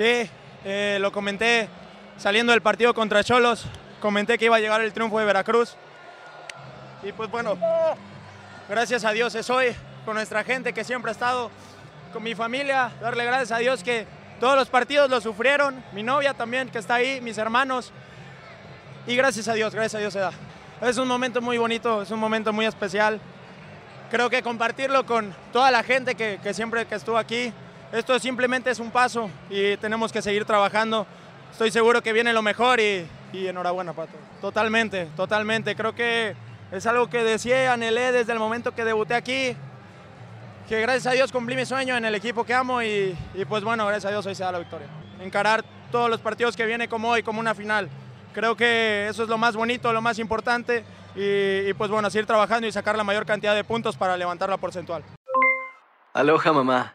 Sí, eh, lo comenté saliendo del partido contra Cholos. Comenté que iba a llegar el triunfo de Veracruz. Y pues bueno, gracias a Dios es hoy, con nuestra gente que siempre ha estado, con mi familia, darle gracias a Dios que todos los partidos lo sufrieron, mi novia también que está ahí, mis hermanos. Y gracias a Dios, gracias a Dios se da. Es un momento muy bonito, es un momento muy especial. Creo que compartirlo con toda la gente que, que siempre que estuvo aquí, esto simplemente es un paso y tenemos que seguir trabajando. Estoy seguro que viene lo mejor y, y enhorabuena, Pato. Totalmente, totalmente. Creo que es algo que decía, anhelé desde el momento que debuté aquí, que gracias a Dios cumplí mi sueño en el equipo que amo y, y pues bueno, gracias a Dios hoy se da la victoria. Encarar todos los partidos que viene como hoy, como una final. Creo que eso es lo más bonito, lo más importante y, y pues bueno, seguir trabajando y sacar la mayor cantidad de puntos para levantar la porcentual. Aloha mamá,